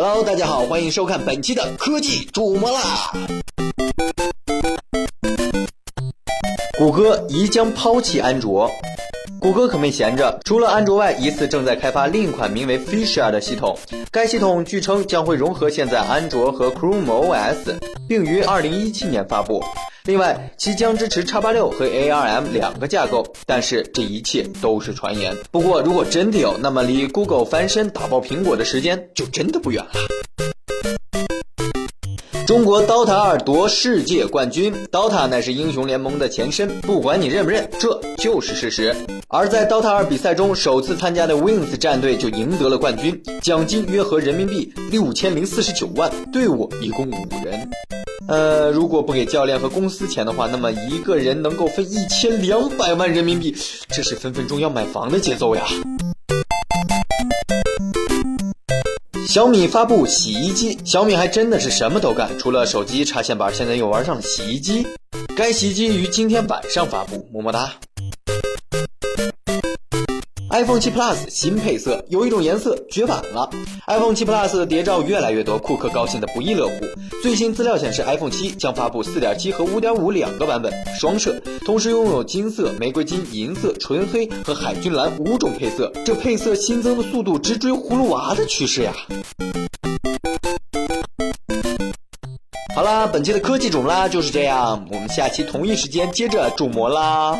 Hello，大家好，欢迎收看本期的科技主播啦。谷歌疑将抛弃安卓，谷歌可没闲着，除了安卓外，疑似正在开发另一款名为 Fisher 的系统。该系统据称将会融合现在安卓和 Chrome OS，并于2017年发布。另外，其将支持 X86 和 ARM 两个架构，但是这一切都是传言。不过，如果真的有，那么离 Google 翻身打爆苹果的时间就真的不远了。中国 DOTA 二夺世界冠军，DOTA 乃是英雄联盟的前身，不管你认不认，这就是事实。而在 DOTA 二比赛中，首次参加的 Wings 战队就赢得了冠军，奖金约合人民币六千零四十九万，队伍一共五人。呃，如果不给教练和公司钱的话，那么一个人能够分一千两百万人民币，这是分分钟要买房的节奏呀！小米发布洗衣机，小米还真的是什么都干，除了手机插线板，现在又玩上了洗衣机。该洗衣机于今天晚上发布，么么哒。iPhone 7 Plus 新配色，有一种颜色绝版了。iPhone 7 Plus 的谍照越来越多，库克高兴得不亦乐乎。最新资料显示，iPhone 7将发布4.7和5.5两个版本，双摄，同时拥有金色、玫瑰金、银色、纯黑和海军蓝五种配色。这配色新增的速度直追葫芦娃的趋势呀！好啦，本期的科技种啦就是这样，我们下期同一时间接着种魔啦。